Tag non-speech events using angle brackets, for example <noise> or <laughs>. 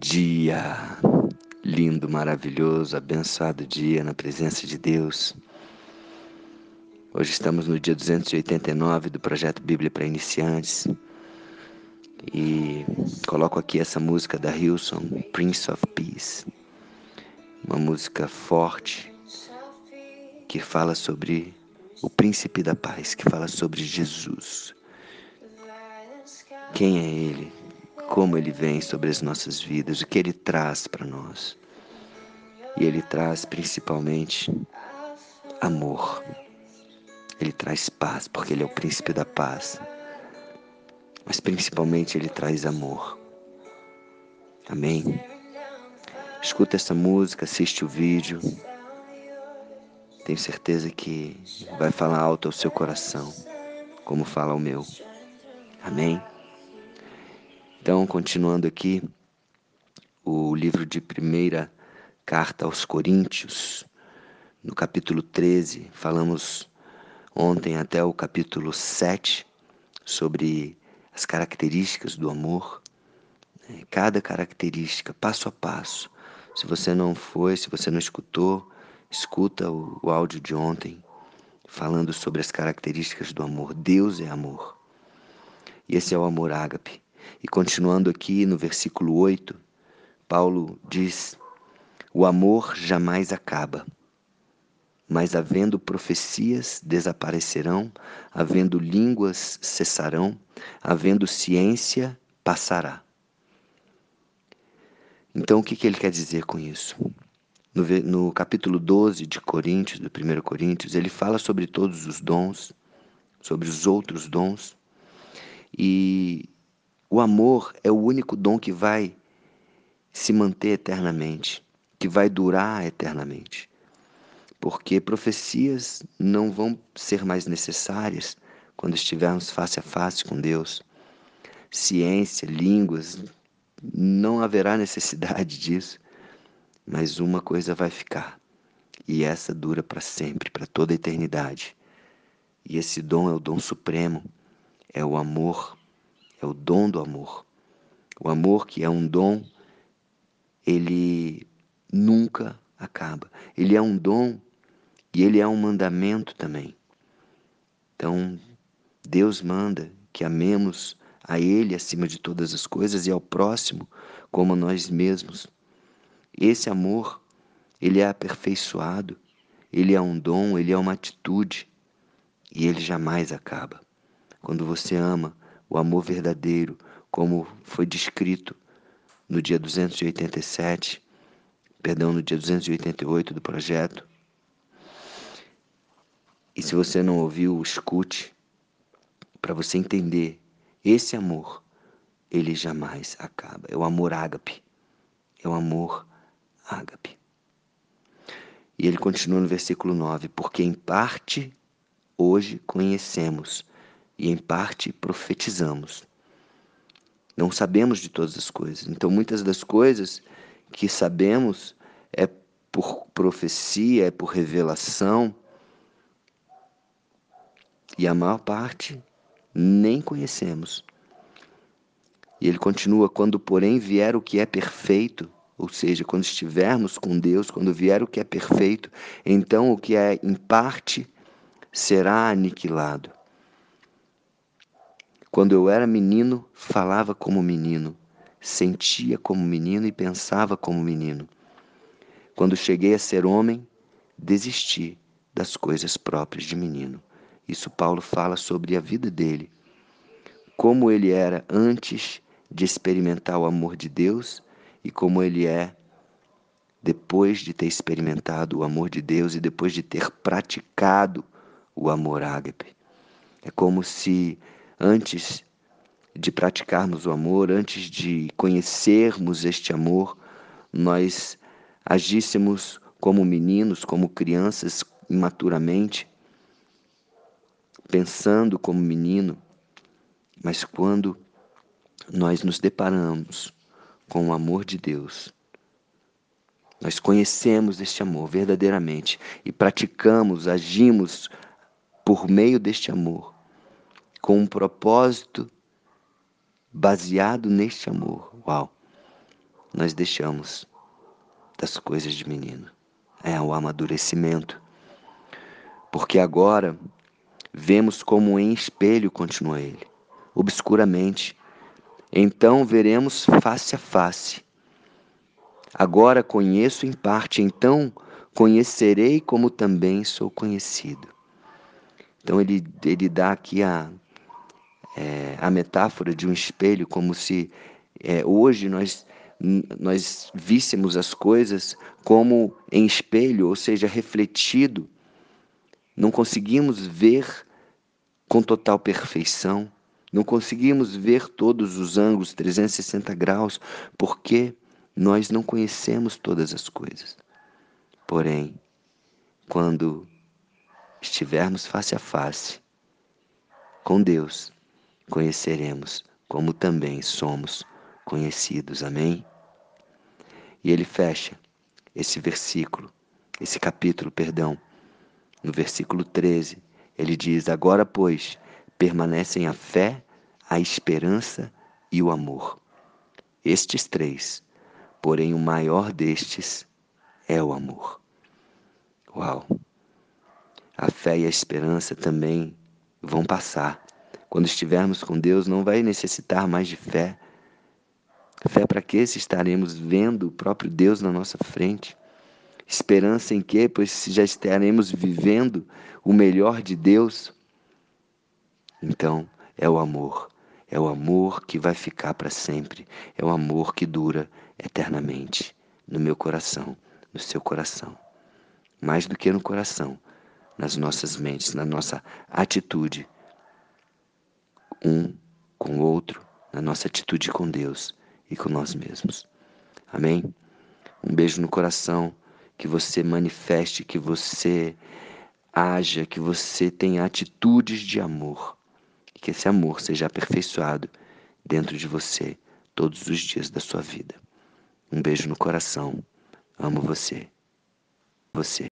dia, lindo, maravilhoso, abençoado dia na presença de Deus. Hoje estamos no dia 289 do projeto Bíblia para Iniciantes e coloco aqui essa música da Hilson, Prince of Peace, uma música forte que fala sobre o Príncipe da Paz, que fala sobre Jesus. Quem é Ele? Como ele vem sobre as nossas vidas, o que ele traz para nós. E ele traz principalmente amor. Ele traz paz, porque ele é o príncipe da paz. Mas principalmente ele traz amor. Amém? Escuta essa música, assiste o vídeo. Tenho certeza que vai falar alto ao seu coração, como fala o meu. Amém? Então, continuando aqui, o livro de primeira carta aos Coríntios, no capítulo 13, falamos ontem até o capítulo 7 sobre as características do amor, né? cada característica, passo a passo. Se você não foi, se você não escutou, escuta o, o áudio de ontem, falando sobre as características do amor. Deus é amor. E esse é o amor ágape. E continuando aqui no versículo 8, Paulo diz: O amor jamais acaba, mas havendo profecias desaparecerão, havendo línguas cessarão, havendo ciência passará. Então, o que, que ele quer dizer com isso? No, no capítulo 12 de Coríntios, do 1 Coríntios, ele fala sobre todos os dons, sobre os outros dons, e o amor é o único dom que vai se manter eternamente, que vai durar eternamente. Porque profecias não vão ser mais necessárias quando estivermos face a face com Deus. Ciência, línguas, não haverá necessidade <laughs> disso, mas uma coisa vai ficar, e essa dura para sempre, para toda a eternidade. E esse dom é o dom supremo, é o amor é o dom do amor. O amor, que é um dom, ele nunca acaba. Ele é um dom e ele é um mandamento também. Então, Deus manda que amemos a Ele acima de todas as coisas e ao próximo como a nós mesmos. Esse amor, ele é aperfeiçoado, ele é um dom, ele é uma atitude e ele jamais acaba. Quando você ama o amor verdadeiro, como foi descrito no dia 287, perdão, no dia 288 do projeto. E se você não ouviu, escute, para você entender esse amor, ele jamais acaba. É o amor ágape. É o amor ágape. E ele continua no versículo 9: Porque em parte hoje conhecemos e em parte profetizamos. Não sabemos de todas as coisas. Então, muitas das coisas que sabemos é por profecia, é por revelação, e a maior parte nem conhecemos. E ele continua: quando, porém, vier o que é perfeito, ou seja, quando estivermos com Deus, quando vier o que é perfeito, então o que é em parte será aniquilado. Quando eu era menino, falava como menino, sentia como menino e pensava como menino. Quando cheguei a ser homem, desisti das coisas próprias de menino. Isso Paulo fala sobre a vida dele. Como ele era antes de experimentar o amor de Deus e como ele é depois de ter experimentado o amor de Deus e depois de ter praticado o amor ágape. É como se antes de praticarmos o amor, antes de conhecermos este amor, nós agíssemos como meninos, como crianças imaturamente, pensando como menino, mas quando nós nos deparamos com o amor de Deus, nós conhecemos este amor verdadeiramente e praticamos, agimos por meio deste amor com um propósito baseado neste amor. Uau! nós deixamos das coisas de menino. É o amadurecimento. Porque agora vemos como em espelho, continua ele, obscuramente. Então veremos face a face. Agora conheço em parte, então conhecerei como também sou conhecido. Então ele, ele dá aqui a, é, a metáfora de um espelho, como se é, hoje nós, nós víssemos as coisas como em espelho, ou seja, refletido. Não conseguimos ver com total perfeição, não conseguimos ver todos os ângulos 360 graus, porque nós não conhecemos todas as coisas. Porém, quando estivermos face a face com Deus, conheceremos como também somos conhecidos. Amém? E ele fecha esse versículo, esse capítulo, perdão, no versículo 13. Ele diz: Agora, pois, permanecem a fé, a esperança e o amor. Estes três, porém o maior destes é o amor. Uau! A fé e a esperança também vão passar. Quando estivermos com Deus, não vai necessitar mais de fé. Fé para quê? Se estaremos vendo o próprio Deus na nossa frente. Esperança em quê? Pois se já estaremos vivendo o melhor de Deus. Então, é o amor. É o amor que vai ficar para sempre. É o amor que dura eternamente no meu coração, no seu coração mais do que no coração, nas nossas mentes, na nossa atitude, um com o outro, na nossa atitude com Deus e com nós mesmos. Amém? Um beijo no coração, que você manifeste, que você haja, que você tenha atitudes de amor, que esse amor seja aperfeiçoado dentro de você todos os dias da sua vida. Um beijo no coração. Amo você. Você.